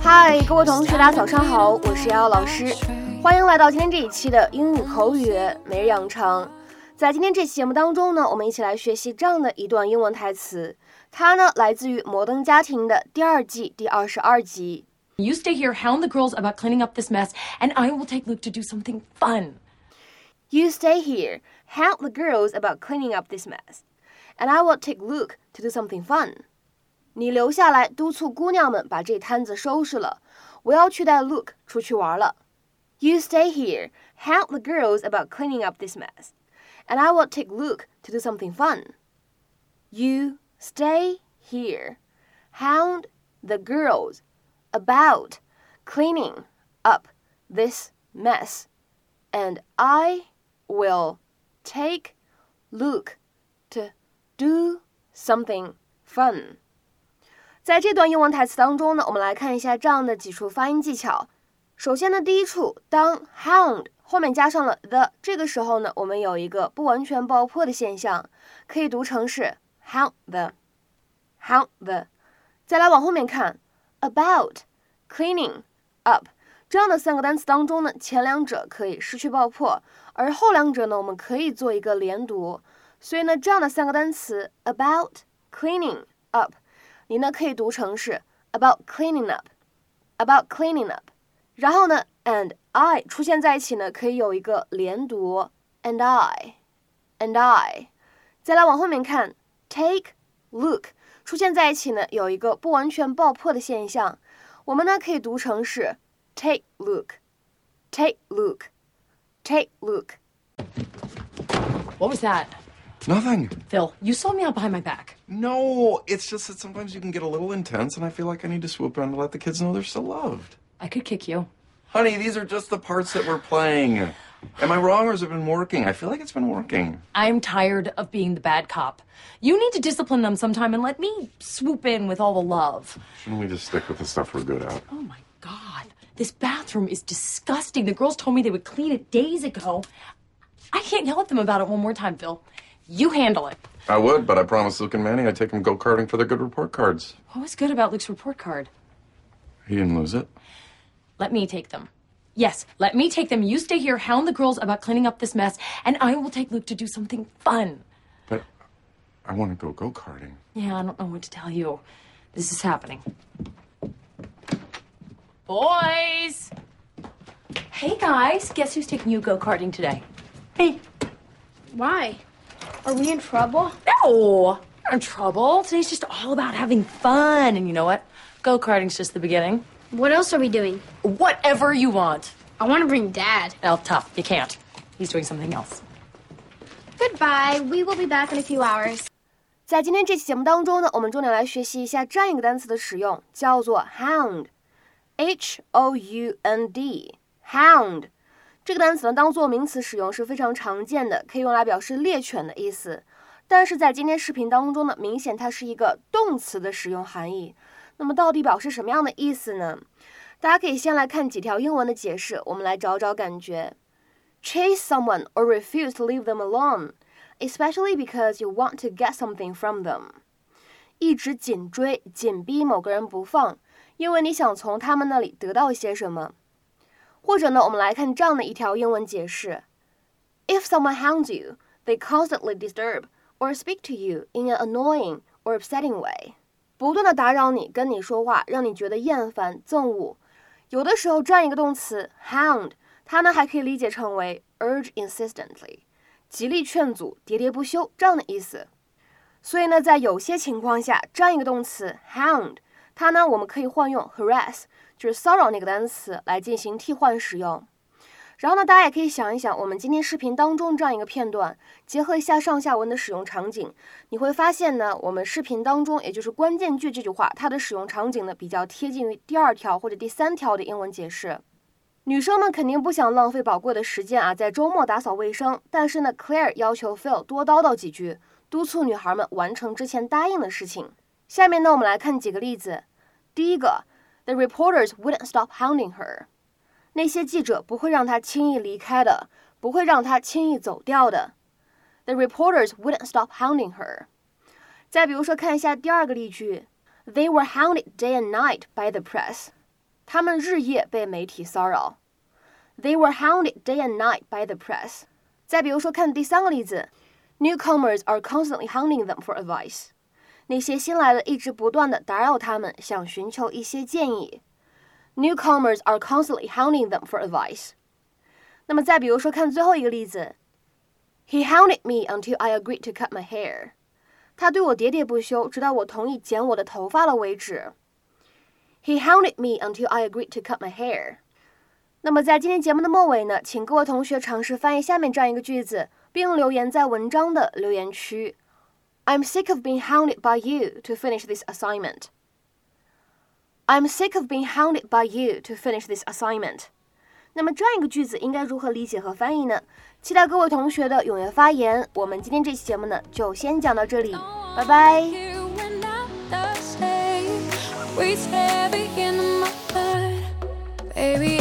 嗨，各位同学，大家早上好，我是瑶瑶老师，欢迎来到今天这一期的英语口语每日养成。在今天这期节目当中呢，我们一起来学习这样的一段英文台词，它呢来自于《摩登家庭》的第二季第二十二集。You stay here, hound the girls about cleaning up this mess, and I will take Luke to do something fun. You stay here, hound the girls about cleaning up this mess, and I will take Luke to do something fun. 你留下来督促姑娘们把这摊子收拾了，我要去带 Luke 出去玩了。You stay here, help the girls about cleaning up this mess, and I will take Luke to do something fun. You stay here, hound the girls about cleaning up this mess, and I will take Luke to do something fun. 在这段英文台词当中呢，我们来看一下这样的几处发音技巧。首先呢，第一处，当 hound 后面加上了 the，这个时候呢，我们有一个不完全爆破的现象，可以读成是 hound the，hound the。再来往后面看，about，cleaning up 这样的三个单词当中呢，前两者可以失去爆破，而后两者呢，我们可以做一个连读。所以呢，这样的三个单词 about，cleaning up。你呢可以读成是 about cleaning up，about cleaning up。然后呢，and I 出现在一起呢，可以有一个连读，and I，and I。再来往后面看，take Luke 出现在一起呢，有一个不完全爆破的现象，我们呢可以读成是 take Luke，take Luke，take Luke。What was that? Nothing. Phil, you saw me out behind my back. No, it's just that sometimes you can get a little intense, and I feel like I need to swoop in to let the kids know they're still loved. I could kick you. Honey, these are just the parts that we're playing. Am I wrong, or has it been working? I feel like it's been working. I'm tired of being the bad cop. You need to discipline them sometime and let me swoop in with all the love. Shouldn't we just stick with the stuff we're good at? Oh my god. This bathroom is disgusting. The girls told me they would clean it days ago. I can't yell at them about it one more time, Phil. You handle it. I would, but I promised Luke and Manny I'd take them go karting for their good report cards. What was good about Luke's report card? He didn't lose it. Let me take them. Yes, let me take them. You stay here, hound the girls about cleaning up this mess, and I will take Luke to do something fun. But I want to go go karting. Yeah, I don't know what to tell you. This is happening. Boys! Hey guys, guess who's taking you go karting today? Hey. Why? Are we in trouble? No, not in trouble. Today's just all about having fun. And you know what? Go karting's just the beginning. What else are we doing? Whatever you want. I want to bring Dad. Well, tough. You can't. He's doing something else. Goodbye. We will be back in a few hours. 在今天这期节目当中呢，我们重点来学习一下这样一个单词的使用，叫做 hound，h o u n d，hound。 这个单词呢，当做名词使用是非常常见的，可以用来表示猎犬的意思。但是在今天视频当中呢，明显它是一个动词的使用含义。那么到底表示什么样的意思呢？大家可以先来看几条英文的解释，我们来找找感觉。Chase someone or refuse to leave them alone, especially because you want to get something from them。一直紧追、紧逼某个人不放，因为你想从他们那里得到一些什么。或者呢，我们来看这样的一条英文解释：If someone hounds you, they constantly disturb or speak to you in an annoying or upsetting way。不断的打扰你，跟你说话，让你觉得厌烦、憎恶。有的时候，这样一个动词 hound，它呢还可以理解成为 urge insistently，极力劝阻、喋喋不休这样的意思。所以呢，在有些情况下，这样一个动词 hound，它呢我们可以换用 harass。就是骚扰那个单词来进行替换使用。然后呢，大家也可以想一想，我们今天视频当中这样一个片段，结合一下上下文的使用场景，你会发现呢，我们视频当中，也就是关键句这句话，它的使用场景呢比较贴近于第二条或者第三条的英文解释。女生们肯定不想浪费宝贵的时间啊，在周末打扫卫生，但是呢，Claire 要求 Phil 多叨叨几句，督促女孩们完成之前答应的事情。下面呢，我们来看几个例子。第一个。The reporters wouldn't stop hounding her。那些记者不会让她轻易离开的，不会让她轻易走掉的。The reporters wouldn't stop hounding her。再比如说，看一下第二个例句：They were hounded day and night by the press。他们日夜被媒体骚扰。They were hounded day and night by the press。再比如说，看第三个例子，Newcomers are constantly hounding them for advice。那些新来的一直不断的打扰他们，想寻求一些建议。Newcomers are constantly hounding them for advice。那么再比如说，看最后一个例子，He hounded me until I agreed to cut my hair。他对我喋喋不休，直到我同意剪我的头发了为止。He hounded me until I agreed to cut my hair。那么在今天节目的末尾呢，请各位同学尝试翻译下面这样一个句子，并留言在文章的留言区。I'm sick of being hounded by you to finish this assignment. I'm sick of being hounded by you to finish this assignment. 那么这样一个句子应该如何理解和翻译呢？期待各位同学的踊跃发言。我们今天这期节目呢，就先讲到这里，拜拜。Baby